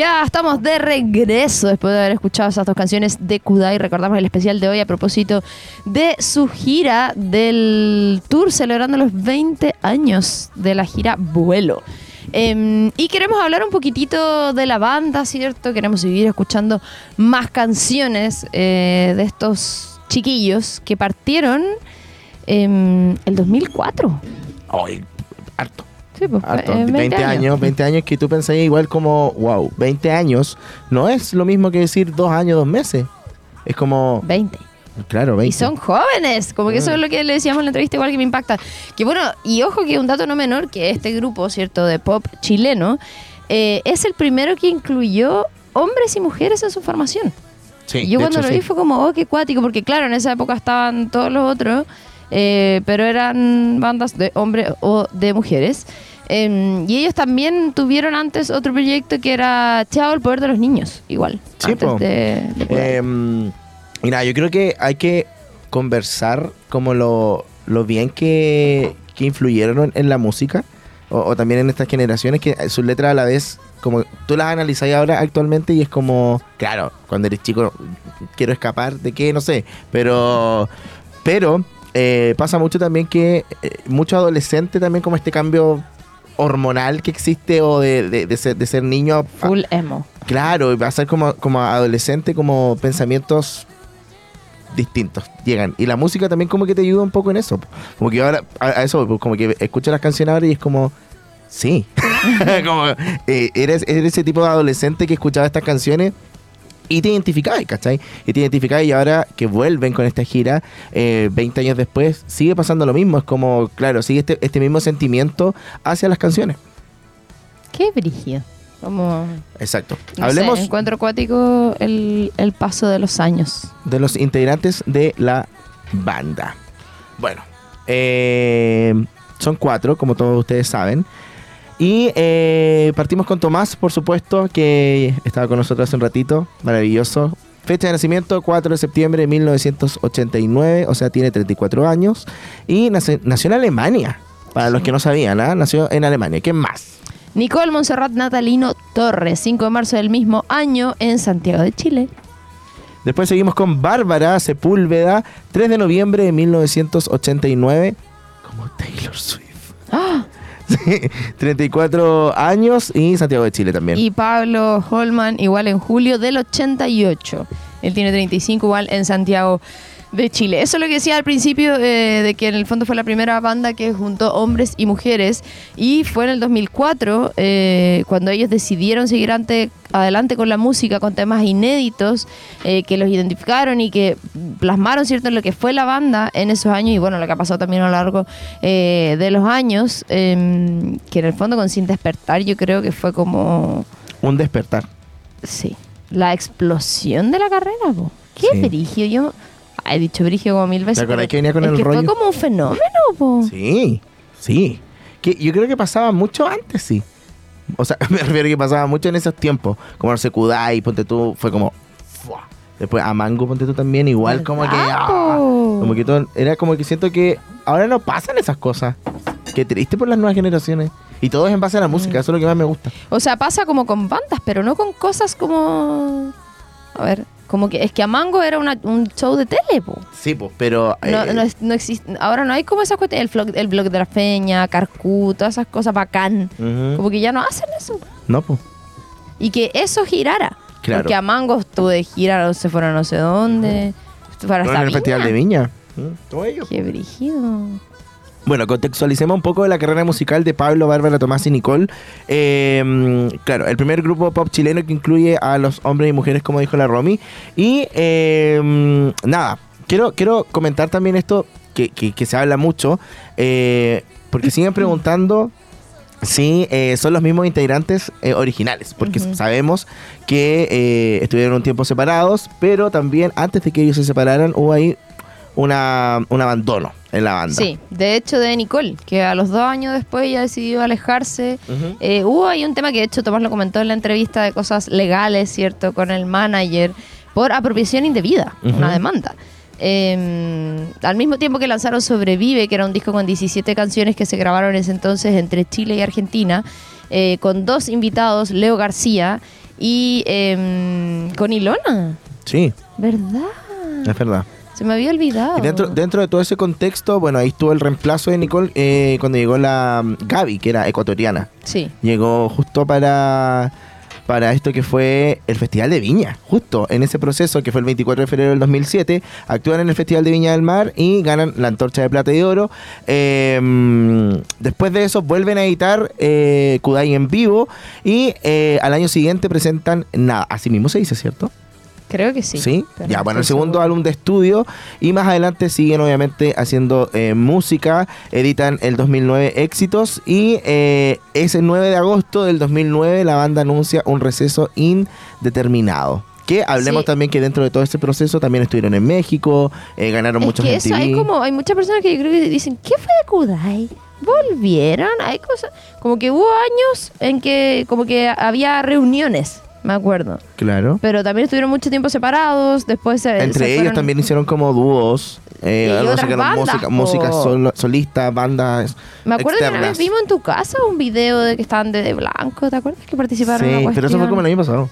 Ya estamos de regreso después de haber escuchado esas dos canciones de Kudai. Recordamos el especial de hoy a propósito de su gira del tour celebrando los 20 años de la gira Vuelo. Em, y queremos hablar un poquitito de la banda, ¿cierto? Queremos seguir escuchando más canciones eh, de estos chiquillos que partieron en el 2004. Ay, harto. Sí, pues, harto. eh, 20, años, 20 años que tú pensás igual como, wow, 20 años no es lo mismo que decir dos años, dos meses. Es como, 20. claro, 20. Y son jóvenes, como que eso Mm. es lo que le decíamos en la entrevista, igual que me impacta. Que bueno, y ojo que un dato no menor, que este grupo, ¿cierto?, de pop chileno, eh, es el primero que incluyó hombres y mujeres en su formación. Sí, y yo cuando hecho, lo sí. vi fue como, oh, qué cuático, porque claro, en esa época estaban todos los otros, eh, pero eran bandas de hombres o de mujeres. Em, y ellos también tuvieron antes otro proyecto que era Chao, el poder de los niños, igual. Sí, antes de. Em, y nada, yo creo que hay que conversar como lo, lo bien que, que influyeron en, en la música, o, o también en estas generaciones, que sus letras a la vez, como tú las analizas ahora actualmente y es como, claro, cuando eres chico quiero escapar de qué, no sé, pero, pero eh, pasa mucho también que eh, mucho adolescente también como este cambio hormonal que existe o de, de- de ser, de ser niño a- Full emo. Claro, y va a ser como, como adolescente, como pensamientos distintos llegan. Y la música también como que te ayuda un poco en eso. Como que ahora, a, a eso, pues, como que escuchas las canciones ahora y es como, sí. como, eh, eres, eres ese tipo de adolescente que escuchaba estas canciones y te identificabas, ¿cachai? Y te identificabas y ahora que vuelven con esta gira, eh, 20 años después, sigue pasando lo mismo. Es como, claro, sigue este, este mismo sentimiento hacia las canciones. Qué brígido. Como, Exacto. no Hablemos sé, encuentro acuático el, el paso de los años. de los integrantes de la banda. Bueno, eh, son cuatro, como todos ustedes saben. Y eh, partimos con Tomás, por supuesto, que estaba con nosotros hace un ratito. Maravilloso. Fecha de nacimiento, 4 de septiembre de 1989, o sea, tiene 34 años. Y nace- nació en Alemania, para los que no sabían, ¿ah? nació en Alemania. ¿Quién más? Nicole Monserrat Natalino Torres, 5 de marzo del mismo año en Santiago de Chile. Después seguimos con Bárbara Sepúlveda, 3 de noviembre de 1989, como Taylor Swift. ¡Ah! Sí, 34 años y Santiago de Chile también. Y Pablo Holman, igual en julio del 88. Él tiene 35, igual en Santiago de Chile. Eso es lo que decía al principio, eh, de que en el fondo fue la primera banda que juntó hombres y mujeres. Y fue en el 2004, eh, cuando ellos decidieron seguir ante- adelante con la música, con temas inéditos, eh, que los identificaron y que plasmaron, ¿cierto?, en lo que fue la banda en esos años y bueno, lo que ha pasado también a lo largo eh, de los años, em, que en el fondo con Sin Despertar yo creo que fue como... Un despertar. Sí. La explosión de la carrera, po. Qué Sí. Yo he dicho brigio como mil veces. ¿Te acordás que venía con el que rollo? Fue como un fenómeno, po. Sí, sí. Que yo creo que pasaba mucho antes, sí. O sea, me refiero a que pasaba mucho en esos tiempos. Como no sé, Kudai, ponte tú, fue como. Después a Mango, ponte tú también, igual como que. ¿Verdad, ¡ah! Como que todo. Era como que siento que ahora no pasan esas cosas. Qué triste por las nuevas generaciones. Y todo es en base a la música, Mm. eso es lo que más me gusta. O sea, pasa como con bandas, pero no con cosas como. A ver, como que es que a Mango era una- un show de tele, po. Sí, pues, pero. No, eh, no, es- no existe, ahora no hay como esas cuestiones, el, vlog- el blog de la feña, Carcú, todas esas cosas bacán. Como que ya no hacen eso. No, pues. Y que eso girara. Claro. Porque a Mango estuvo de gira, se fueron a no sé dónde. Para en hasta el Festival de Viña. Todo ello. Qué brígido. Bueno, contextualicemos un poco de la carrera musical de Pablo, Bárbara, Tomás y Nicole. Eh, claro, el primer grupo pop chileno que incluye a los hombres y mujeres, como dijo la Romy. Y eh, nada, quiero, quiero comentar también esto que, que- que se habla mucho, eh, porque siguen preguntando si eh, son los mismos integrantes eh, originales, porque sabemos que eh, estuvieron un tiempo separados, pero también antes de que ellos se separaran hubo ahí una, un abandono en la banda. Sí, de hecho de Nicole, que a los dos años después ella decidió alejarse. Eh, hubo ahí un tema que de hecho Tomás lo comentó en la entrevista de cosas legales, ¿cierto? Con el manager por apropiación indebida, Ujú. una demanda. eh, al mismo tiempo que lanzaron Sobrevive, que era un disco con 17 canciones que se grabaron en ese entonces entre Chile y Argentina, eh, con dos invitados, Leo García y eh, con Ilona. Sí, ¿Verdad? es verdad. Se me había olvidado. Y dentro, dentro de todo ese contexto, bueno, ahí estuvo el reemplazo de Nicole eh, cuando llegó la mm, Gaby, que era ecuatoriana. Sí. Llegó justo para, para esto que fue el Festival de Viña. Justo en ese proceso, que fue el 24 de febrero del 2007, actúan en el Festival de Viña del Mar y ganan la antorcha de plata y de oro. Eh, mm, después de eso, vuelven a editar eh, Kudai en vivo y eh, al año siguiente presentan Nada. Así mismo se dice, ¿cierto? Creo que sí. Sí, ya, no bueno, el segundo álbum de estudio y más adelante siguen obviamente haciendo eh, música, editan el 2009 éxitos y eh, ese 9 de agosto del 2009 la banda anuncia un receso indeterminado. Que hablemos Sí. también que dentro de todo este proceso también estuvieron en México, eh, ganaron Es muchos que eso, hay como, hay muchas personas que yo creo que dicen, ¿qué fue de Kudai? ¿Volvieron? Hay cosas, como que hubo años en que como que había reuniones, me acuerdo. Claro. Pero también estuvieron mucho tiempo separados, después se, Entre se ellos fueron- también hicieron como dúos, eh, algo sacaron bandas, música, po. música sol- solista, bandas Me acuerdo que una externas. vez vimos en tu casa un video de que estaban de, de blanco, ¿te acuerdas? Que participaron en Sí, una pero eso fue como el año pasado.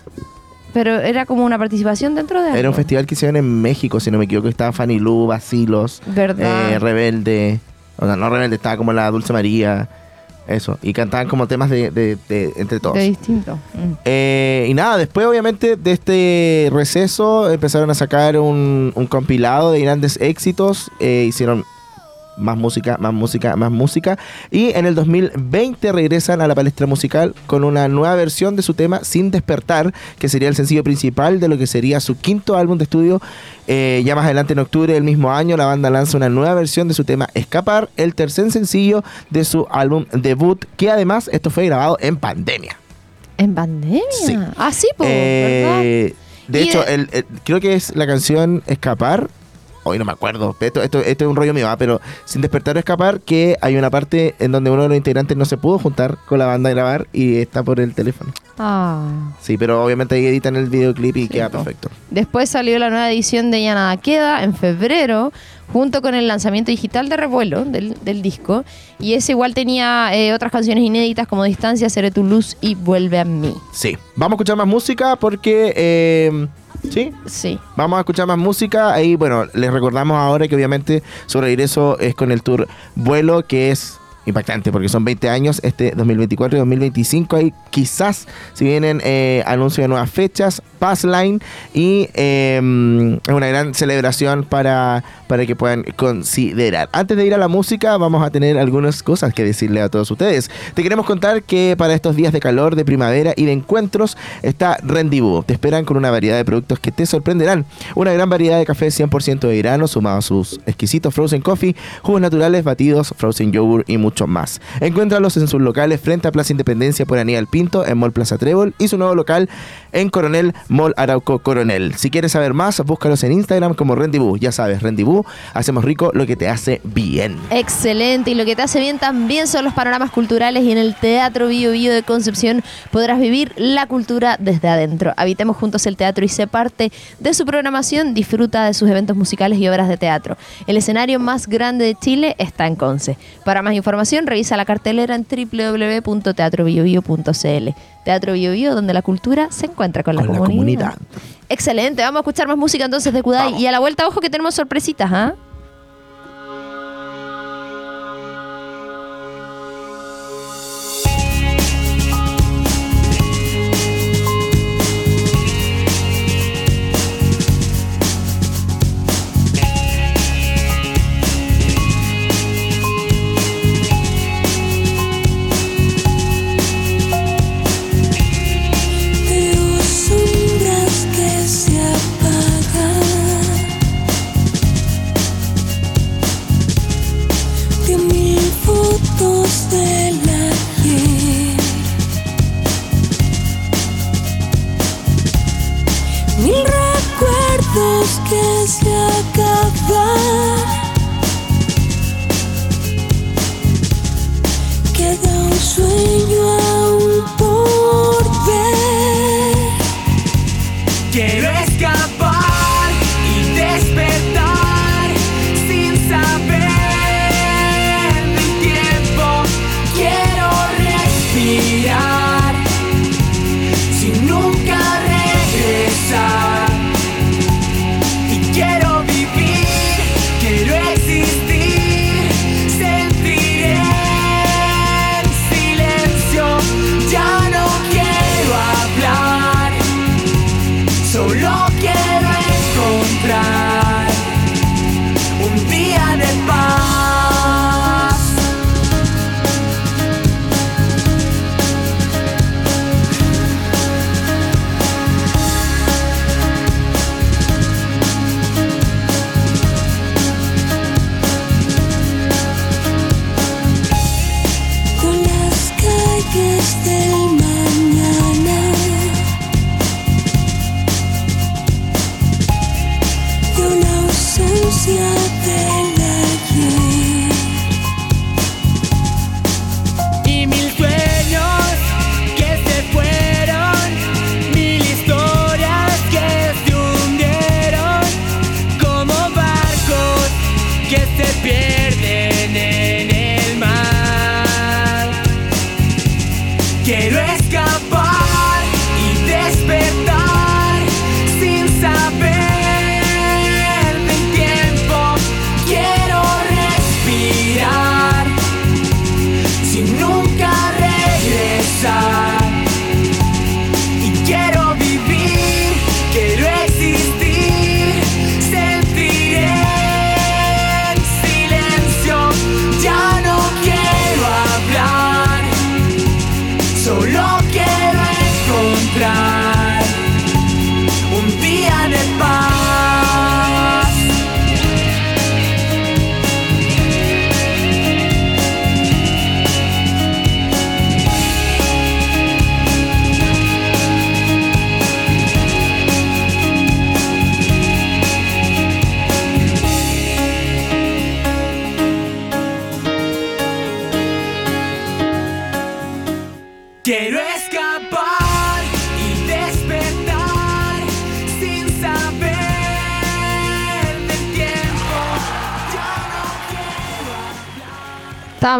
Pero era como una participación dentro de Era un algo. festival que hicieron en México, si no me equivoco. Estaba Fanny Lu, Basilos, ¿Verdad? eh, Rebelde. O sea, no Rebelde, estaba como la Dulce María. Eso. Y cantaban como temas de, de- de- entre todos. De distinto. Mm. Eh, y nada, después obviamente de este receso empezaron a sacar un, un compilado de grandes éxitos. eh, hicieron más música, más música, más música. Y en el 2020 regresan a la palestra musical con una nueva versión de su tema Sin Despertar, que sería el sencillo principal de lo que sería su quinto álbum de estudio. Eh, ya más adelante en octubre del mismo año, la banda lanza una nueva versión de su tema Escapar, el tercer sencillo de su álbum debut, que además esto fue grabado en pandemia. ¿En pandemia? Sí. Ah, sí, pues, ¿verdad? Eh, de hecho, de- el- el- creo que es la canción Escapar. Hoy no me acuerdo. Esto, esto, esto es un rollo mío, ¿ah? pero sin despertar o escapar, que hay una parte en donde uno de los integrantes no se pudo juntar con la banda a grabar y está por el teléfono. Ah. Sí, pero obviamente ahí editan el videoclip y Sí, queda perfecto. Después salió la nueva edición de Ya Nada Queda en febrero, junto con el lanzamiento digital de Revuelo del, del disco. Y ese igual tenía eh, otras canciones inéditas como Distancia, Seré tu luz y Vuelve a mí. Sí. Vamos a escuchar más música porque... eh, sí, Sí. Vamos a escuchar más música. Ahí, bueno, les recordamos ahora que obviamente su regreso es con el tour Vuelo, que es impactante porque son 20 años, este 2024 y 2025. Ahí quizás si vienen eh, anuncios de nuevas fechas, Passline y eh, es una gran celebración para, para que puedan considerar. Antes de ir a la música, vamos a tener algunas cosas que decirle a todos ustedes. Te queremos contar que para estos días de calor, de primavera y de encuentros está Rendezvous. Te esperan con una variedad de productos que te sorprenderán. Una gran variedad de café 100% de grano, sumado a sus exquisitos frozen coffee, jugos naturales, batidos, frozen yogurt y mucho más. Encuéntralos en sus locales frente a Plaza Independencia por Aníbal Pinto, en Mall Plaza Trébol y su nuevo local en Coronel Mall Arauco Coronel. Si quieres saber más, búscalos en Instagram como Rendezvous. Ya sabes, Rendezvous, hacemos rico lo que te hace bien. Excelente, y lo que te hace bien también son los panoramas culturales y en el Teatro Bio Bio de Concepción podrás vivir la cultura desde adentro. Habitemos juntos el teatro y sé parte de su programación, disfruta de sus eventos musicales y obras de teatro. El escenario más grande de Chile está en Conce. Para más información revisa la cartelera en www.teatrobiobio.cl. Teatro Bio Bio, donde la cultura se encuentra con la, Con la comunidad. comunidad. Excelente, vamos a escuchar más música entonces de Kudai. Vamos. Y a la vuelta, ojo que tenemos sorpresitas, ¿ah?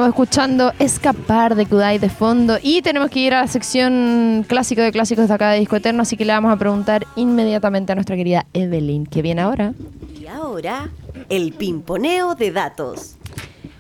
Escuchando Escapar de Kudai de fondo y tenemos que ir a la sección clásico de clásicos de acá de Disco Eterno, así que le vamos a preguntar inmediatamente a nuestra querida Evelyn, que viene ahora. Y ahora, el pimponeo de datos.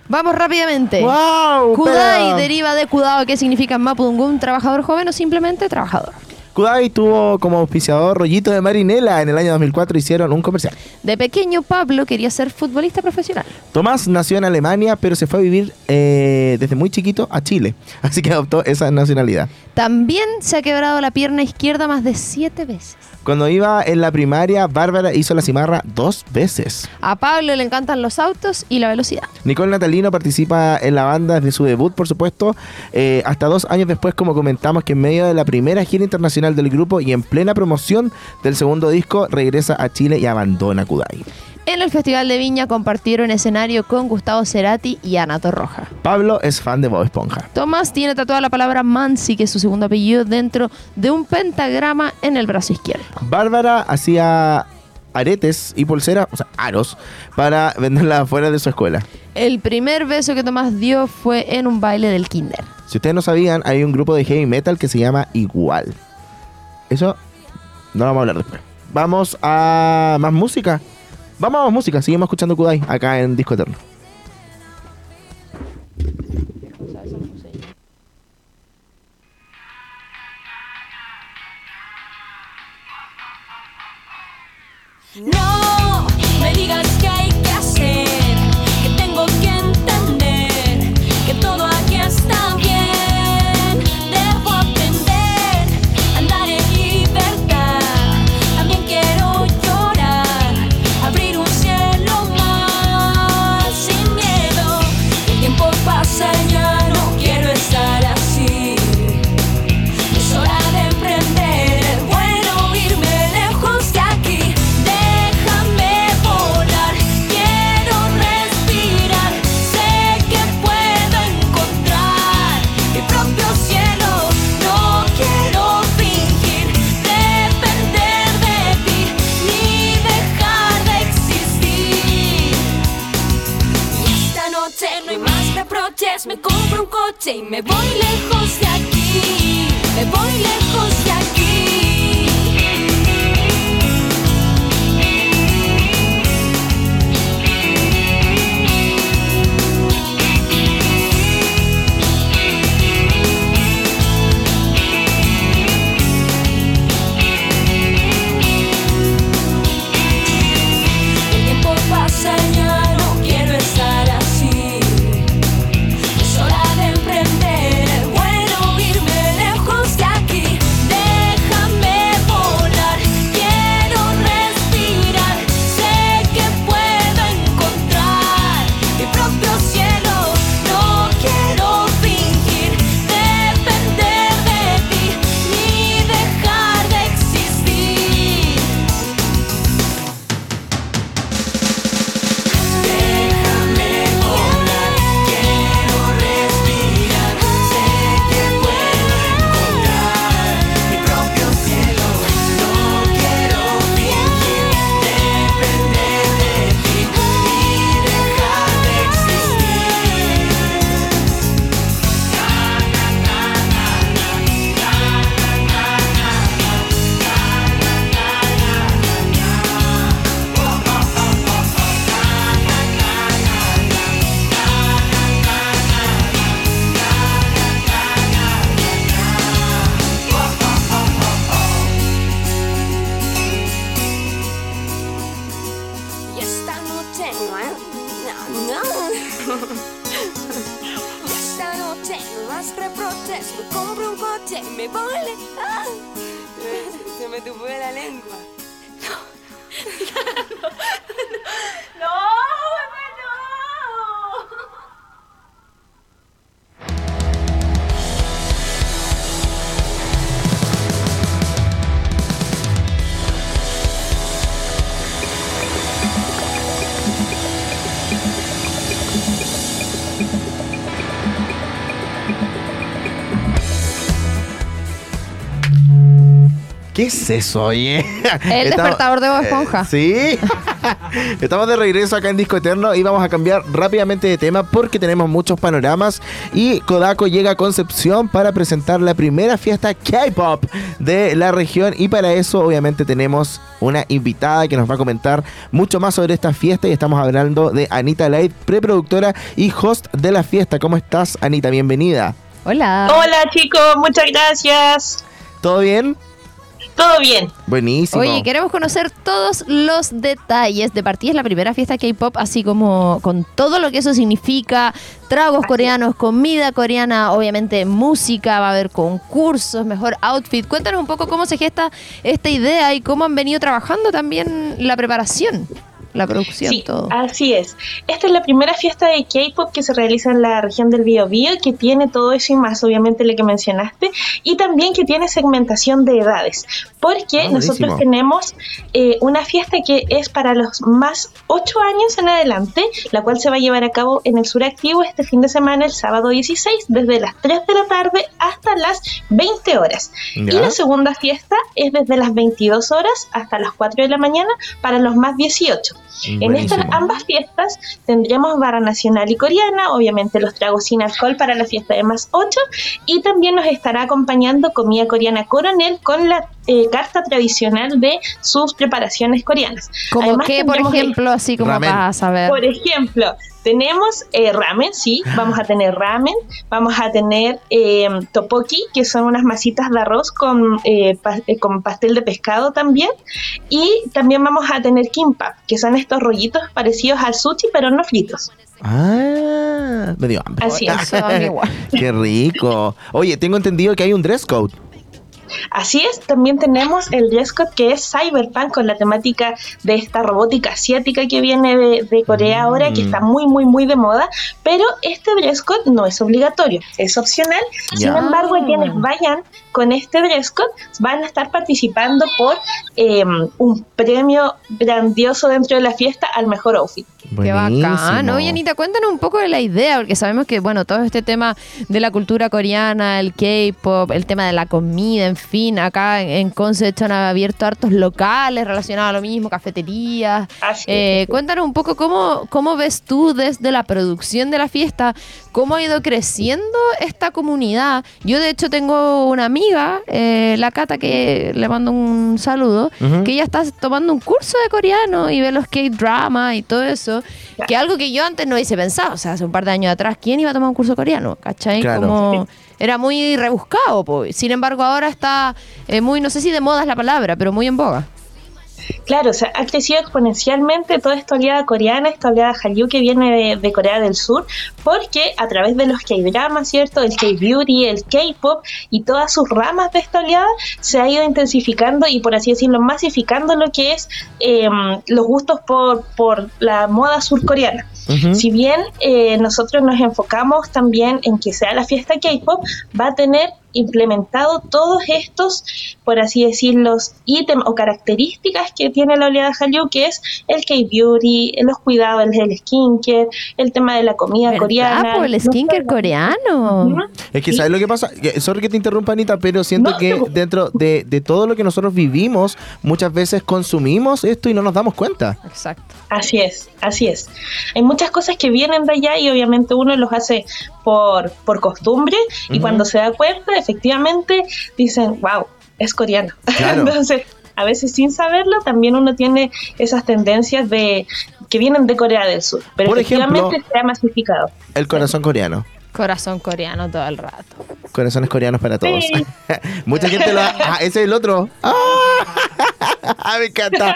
Vamos rápidamente. ¡Wow! Kudai deriva de Kudao, que significa en Mapudungún, trabajador joven o simplemente trabajador. Kudai tuvo como auspiciador Rollito de Marinela. En el año 2004 hicieron un comercial. De pequeño, Pablo quería ser futbolista profesional. Tomás nació en Alemania, pero se fue a vivir eh, desde muy chiquito a Chile. Así que adoptó esa nacionalidad. También se ha quebrado la pierna izquierda más de siete veces. Cuando iba en la primaria, Bárbara hizo la cimarra dos veces. A Pablo le encantan los autos y la velocidad. Nicole Natalino participa en la banda desde su debut, por supuesto, eh, hasta dos años después, como comentamos, que en medio de la primera gira internacional del grupo y en plena promoción del segundo disco, regresa a Chile y abandona Kudai. En el Festival de Viña compartieron escenario con Gustavo Cerati y Ana Torroja. Pablo es fan de Bob Esponja. Tomás tiene tatuada la palabra Mansi, que es su segundo apellido, dentro de un pentagrama en el brazo izquierdo. Bárbara hacía aretes y pulseras, o sea, aros, para venderla afuera de su escuela. El primer beso que Tomás dio fue en un baile del kinder. Si ustedes no sabían, hay un grupo de heavy metal que se llama Igual. Eso no lo vamos a hablar después. Vamos a más música. Vamos a más música. Seguimos escuchando Kudai acá en Disco Eterno. Coche y me voy lejos de aquí, me voy lejos compro un coche y me voy. le- ¡Ah! Se me tupó la lengua. ¡No, bebé, no! ¿Qué es eso, oye? El despertador de Bob Esponja. Eh, sí. Estamos de regreso acá en Disco Eterno y vamos a cambiar rápidamente de tema porque tenemos muchos panoramas y Kodako llega a Concepción para presentar la primera fiesta K-pop de la región y para eso obviamente tenemos una invitada que nos va a comentar mucho más sobre esta fiesta y estamos hablando de Anita Light, preproductora y host de la fiesta. ¿Cómo estás, Anita? Bienvenida. Hola. Hola chicos, muchas gracias. ¿Todo bien? Todo bien. Buenísimo. Oye, queremos conocer todos los detalles. De partida es la primera fiesta K-pop, así como con todo lo que eso significa. Tragos coreanos, comida coreana, obviamente música, va a haber concursos, mejor outfit. Cuéntanos un poco cómo se gesta esta idea y cómo han venido trabajando también la preparación, la producción, Sí, todo. así es. Esta es la primera fiesta de K-pop que se realiza en la región del Biobío, que tiene todo eso y más, obviamente lo que mencionaste, y también que tiene segmentación de edades, porque Ah, nosotros tenemos eh, una fiesta que es para los más 8 años en adelante, la cual se va a llevar a cabo en el Sur Activo este fin de semana, el sábado 16, desde las 3 de la tarde hasta las 20 horas. Y la segunda fiesta es desde las 22 horas hasta las 4 de la mañana para los más 18. En estas ambas fiestas tendremos barra nacional y coreana, obviamente los tragos sin alcohol para la fiesta de más 8 y también nos estará acompañando comida coreana coronel con la eh, carta tradicional de sus preparaciones coreanas. Como Además, que, por el- ejemplo, así como Ramen. para saber. por ejemplo, tenemos eh, ramen, sí, vamos a tener ramen, vamos a tener eh, topoki, que son unas masitas de arroz con, eh, pa- eh, con pastel de pescado también, y también vamos a tener kimbap, que son estos rollitos parecidos al sushi, pero no fritos. Ah, me dio hambre. Así es. Qué rico. Oye, tengo entendido que hay un dress code. Así es, también tenemos el dress code que es Cyberpunk con la temática de esta robótica asiática que viene de, de Corea ahora, que Mm. está muy, muy, muy de moda, pero este dress code no es obligatorio, es opcional. Sin Ya. embargo, Ah. quienes vayan con este dress code van a estar participando por eh, un premio grandioso dentro de la fiesta al mejor outfit. Qué bacán. Oye, Anita, cuéntanos un poco de la idea, porque sabemos que, bueno, todo este tema de la cultura coreana, el K-pop, el tema de la comida, en fin, acá en, en Concept han abierto hartos locales relacionados a lo mismo, cafeterías. Eh, cuéntanos un poco cómo, cómo ves tú desde la producción de la fiesta, cómo ha ido creciendo esta comunidad. Yo, de hecho, tengo una amiga, eh, la Cata, que le mando un saludo, Ujú. que ella está tomando un curso de coreano y ve los K-drama y todo eso, que algo que yo antes no hubiese pensado, o sea, hace un par de años atrás, ¿quién iba a tomar un curso coreano? ¿Cachai? Claro. Como era muy rebuscado, pues. Sin embargo, ahora está eh, muy, no sé si de moda es la palabra, pero muy en boga. Claro, o sea, ha crecido exponencialmente toda esta oleada coreana, esta oleada Hallyu que viene de, de Corea del Sur, porque a través de los K-dramas, ¿cierto? El K-beauty, el K-pop y todas sus ramas de esta oleada se ha ido intensificando y, por así decirlo, masificando lo que es eh, los gustos por, por la moda surcoreana. Si bien eh, nosotros nos enfocamos también en que sea la fiesta K-pop, va a tener implementado todos estos, por así decirlo, ítems o características que tiene la oleada Hallyu, que es el K-beauty, los cuidados, el, el skincare, el tema de la comida ¿Verdad, coreana. po? el skincare coreano. Es que, Sí. ¿sabes lo que pasa? Sorry que te interrumpa, Anita, pero siento No, que no. dentro de, de todo lo que nosotros vivimos, muchas veces consumimos esto y no nos damos cuenta. Exacto. Así es, así es. Hay muchas cosas que vienen de allá y obviamente uno los hace por, por costumbre y Ujú. cuando se da cuenta, efectivamente, dicen, wow, es coreano. Claro. Entonces, a veces sin saberlo, también uno tiene esas tendencias de que vienen de Corea del Sur. Pero Por efectivamente ejemplo- se ha masificado. El corazón coreano. Corazón coreano todo el rato. Corazones coreanos para todos. Sí. mucha gente lo ha... Ah, ese es el otro. ¡Ah! Me encanta.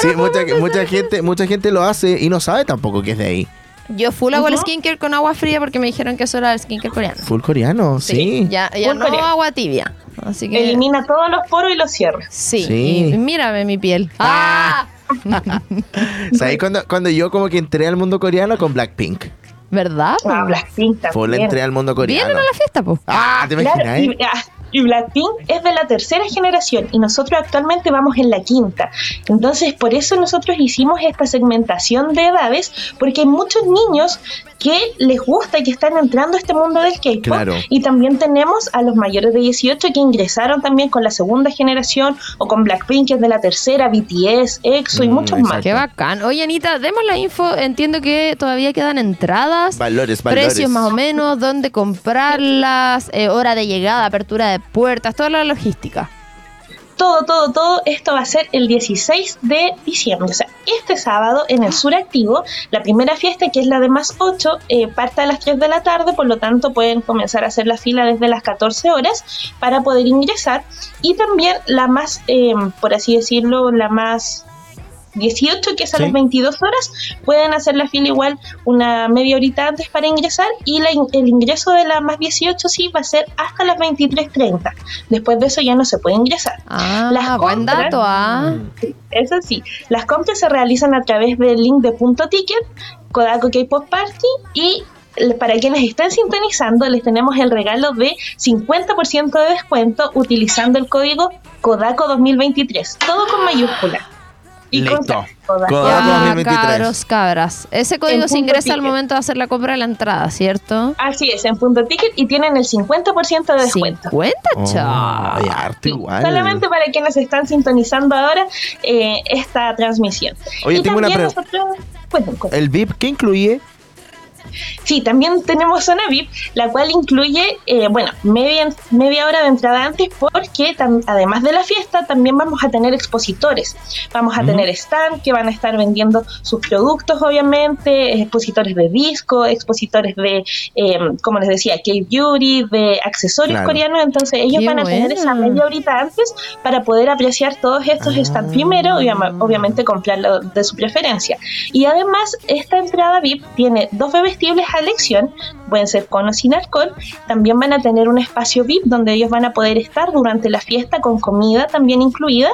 Sí, mucha, mucha gente, mucha gente lo hace y no sabe tampoco que es de ahí. Yo full hago el skincare con agua fría porque me dijeron que eso era el skincare coreano. Full coreano, sí. Ya, ya Full no coreano. agua tibia. Así que. Elimina todos los poros y los cierra. Sí. Sí. y mírame mi piel. ¡Ah! ¿Sabes cuando, cuando yo como que entré al mundo coreano con Blackpink? ¿Verdad? Ah, Blackpink Full también. entré al mundo coreano. Vienen a la fiesta, po. Ah, te Claro, imaginas, y, eh? ah, y Blackpink es de la tercera generación y nosotros actualmente vamos en la quinta. Entonces, por eso nosotros hicimos esta segmentación de edades, porque hay muchos niños que les gusta y que están entrando a este mundo del K-pop. Claro. Y también tenemos a los mayores de 18 que ingresaron también con la segunda generación o con Blackpink, que es de la tercera, BTS, EXO y Mm, muchos más. Qué bacán. Oye, Anita, demos la info. Entiendo que todavía quedan entradas. Valores, valores. Precios más o menos, dónde comprarlas, eh, hora de llegada, apertura de puertas, toda la logística. todo, todo, todo esto va a ser el 16 de diciembre. O sea, este sábado en el Sur Activo, la primera fiesta, que es la de más 8, eh, parte a las 3 de la tarde, por lo tanto pueden comenzar a hacer la fila desde las 14 horas para poder ingresar. Y también la más, eh, por así decirlo, la más 18, que es a Sí. las 22 horas, pueden hacer la fila igual una media horita antes para ingresar y la el ingreso de la más 18 sí va a ser hasta las 23.30. Después de eso ya no se puede ingresar. Ah, Las buen compras- dato, ah. Sí, Eso sí, las compras se realizan a través del link de punto ticket, Kodako K-Pop Party y para quienes estén sintonizando les tenemos el regalo de 50% de descuento utilizando el código Kodako 2023, todo con mayúscula. Y con Listo. Ya, 2023. cabros, cabras. Ese código En se ingresa al momento de hacer la compra de la entrada, ¿cierto? Así es, en punto ticket y tienen el 50% de descuento. 50, Oh, chao. harto igual. Solamente para quienes están sintonizando ahora eh, esta transmisión. Oye, y tengo una también pre- nosotros-. El VIP, ¿qué incluye? Sí, también tenemos zona VIP, la cual incluye, eh, bueno, media, media hora de entrada antes, porque tam- además de la fiesta, también vamos a tener expositores. Vamos a tener stand que van a estar vendiendo sus productos, obviamente, expositores de disco, expositores de, eh, como les decía, K-Beauty, de accesorios Claro. coreanos. Entonces, ellos Qué van a tener esa media horita antes para poder apreciar todos estos Ah. stands primero y obvia- obviamente comprarlo de su preferencia. Y además, esta entrada VIP tiene dos bebestibles a elección, pueden ser con o sin alcohol. También van a tener un espacio VIP donde ellos van a poder estar durante la fiesta con comida también incluida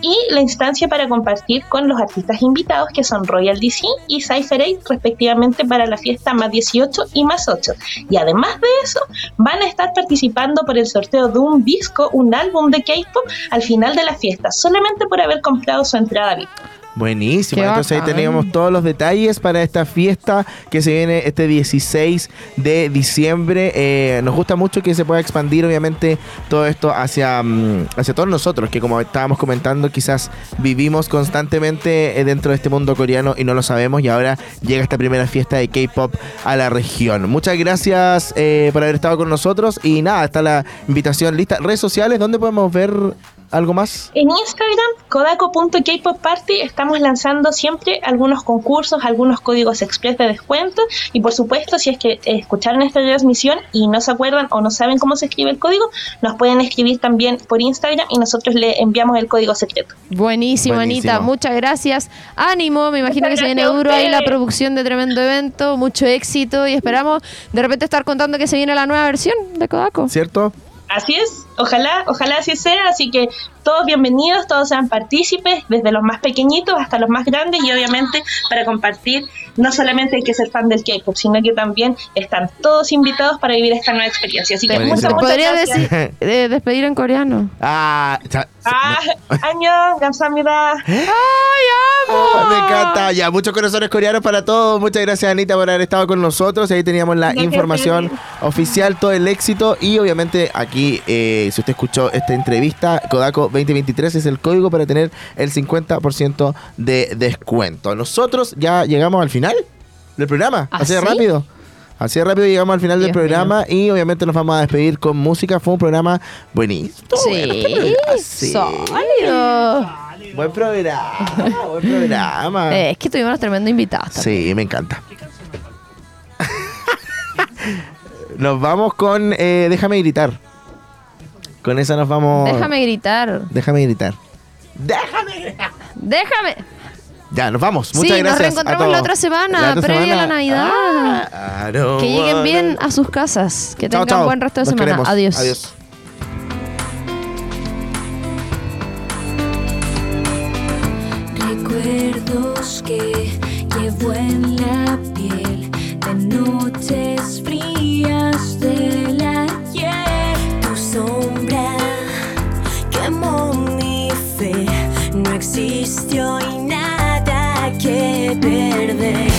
y la instancia para compartir con los artistas invitados que son Royal DC y Cypher 8 respectivamente para la fiesta más 18 y más 8. Y además de eso, van a estar participando por el sorteo de un disco, un álbum de K-pop al final de la fiesta, solamente por haber comprado su entrada VIP. Buenísimo. Qué Entonces ahí teníamos todos los detalles para esta fiesta que se viene este 16 de diciembre. Eh, nos gusta mucho que se pueda expandir, obviamente, todo esto hacia, mm, hacia todos nosotros, que como estábamos comentando, quizás vivimos constantemente eh, dentro de este mundo coreano y no lo sabemos. Y ahora llega esta primera fiesta de K-pop a la región. Muchas gracias eh, por haber estado con nosotros. Y nada, está la invitación lista. Redes sociales, ¿dónde podemos ver algo más? En Instagram, kodako.kpopparty, estamos lanzando siempre algunos concursos, algunos códigos express de descuento y por supuesto si es que escucharon esta transmisión y no se acuerdan o no saben cómo se escribe el código, nos pueden escribir también por Instagram y nosotros le enviamos el código secreto. Buenísimo, Buenísimo. Anita. Muchas gracias. Ánimo, me imagino Muchas que se viene duro ahí la producción de tremendo evento. Mucho éxito y esperamos de repente estar contando que se viene la nueva versión de Kodako. ¿Cierto? Así es, Ojalá, ojalá así sea, así que todos bienvenidos, todos sean partícipes, desde los más pequeñitos hasta los más grandes y obviamente para compartir no solamente hay que ser fan del K-pop, sino que también están todos invitados para vivir esta nueva experiencia. Así que muchas, muchas gracias. decir, eh, despedir en coreano. Ah, ah año, gamsamida. Ay, amo. Oh, me encanta. Ya, muchos corazones coreanos para todos. Muchas gracias Anita por haber estado con nosotros. Ahí teníamos la información oficial, todo el éxito y obviamente aquí eh, si usted escuchó esta entrevista, Kodako 2023 es el código para tener el 50% de descuento. Nosotros ya llegamos al final del programa. ¿Ah, Así de sí? rápido. Así de rápido llegamos al final del programa y obviamente nos vamos a despedir con música. Fue un programa buenísimo. Sí, Sí. sólido. Buen programa, buen programa. Eh, es que tuvimos unos tremendos invitados. Sí, me encanta. nos vamos con eh, Déjame gritar. Con esa nos vamos. Déjame gritar. Déjame gritar. Déjame. Déjame. Ya, nos vamos. Muchas sí, gracias. Nos reencontramos la otra semana, la a la Navidad. Ah, que lleguen bien a sus casas. Que tengan un buen resto de semana. Adiós. Adiós. Recuerdos que llevo en la piel de noches frías de existió y nada que perder.